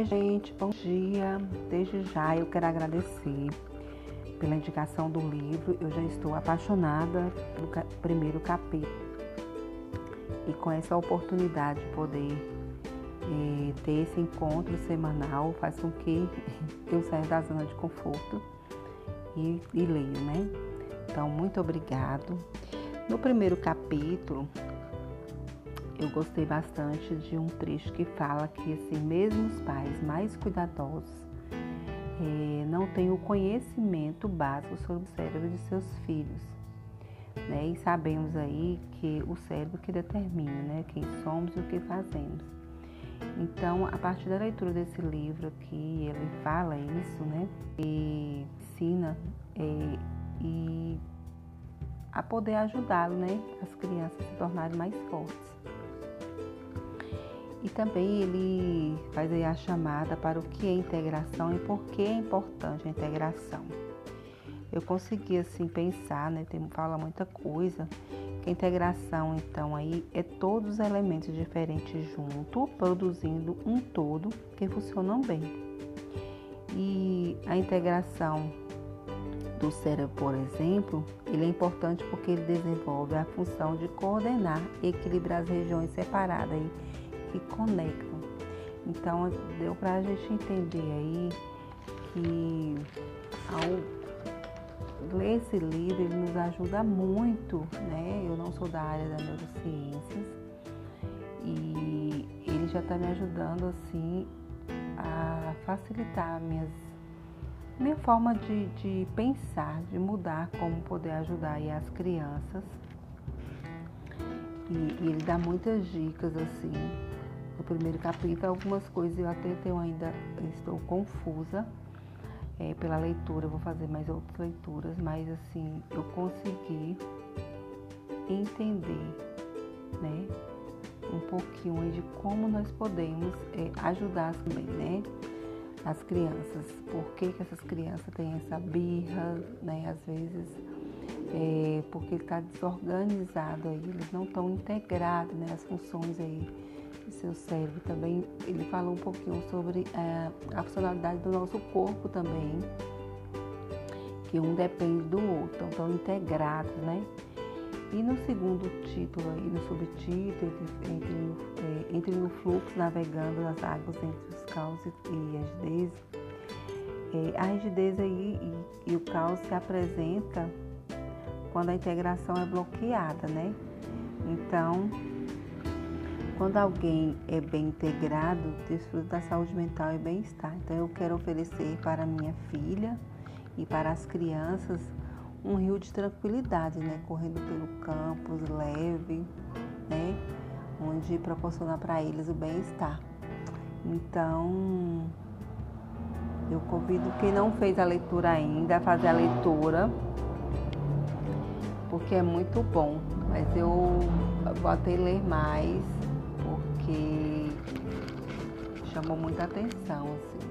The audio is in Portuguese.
Oi, gente, bom dia. Desde já eu quero agradecer pela indicação do livro. Eu já estou apaixonada pelo primeiro capítulo. E com essa oportunidade de poder eh, ter esse encontro semanal faz com que eu saia da zona de conforto e, e leio, né? Então, muito obrigado. No primeiro capítulo, eu gostei bastante de um trecho que fala que assim, mesmo os pais mais cuidadosos eh, não têm o conhecimento básico sobre o cérebro de seus filhos. Né? E sabemos aí que o cérebro que determina né? quem somos e o que fazemos. Então, a partir da leitura desse livro aqui, ele fala isso, né? E ensina é, e a poder ajudá-lo, né? As crianças se tornarem mais fortes. E também ele faz aí a chamada para o que é integração e por que é importante a integração. Eu consegui assim pensar, né? Tem, fala muita coisa. Que a integração, então, aí é todos os elementos diferentes junto, produzindo um todo que funcionam bem. E a integração do cérebro, por exemplo, ele é importante porque ele desenvolve a função de coordenar e equilibrar as regiões separadas que conectam. Então deu para a gente entender aí que ao ler esse livro ele nos ajuda muito, né? Eu não sou da área da neurociências e ele já está me ajudando assim a facilitar minhas minha forma de, de pensar, de mudar como poder ajudar as crianças. E, e ele dá muitas dicas assim no primeiro capítulo. Algumas coisas eu até tenho ainda, estou confusa é, pela leitura, vou fazer mais outras leituras, mas assim, eu consegui entender, né? Um pouquinho de como nós podemos é, ajudar também, né? As crianças, por que, que essas crianças têm essa birra, né? Às vezes é, porque está desorganizado aí, eles não estão integrados, né? As funções aí seu cérebro também. Ele falou um pouquinho sobre é, a funcionalidade do nosso corpo também, que um depende do outro, estão integrados, né? E no segundo título aí, no subtítulo, entre, é, entre no fluxo navegando nas águas entre os caos e a rigidez, é, a rigidez aí e, e o caos se apresenta quando a integração é bloqueada, né? Então, quando alguém é bem integrado, desfruta da saúde mental e bem-estar. Então, eu quero oferecer para minha filha e para as crianças um rio de tranquilidade, né? Correndo pelo campus, leve, né? Onde proporcionar para eles o bem-estar. Então, eu convido quem não fez a leitura ainda a fazer a leitura, porque é muito bom. Mas eu até ler mais porque chamou muita atenção, assim.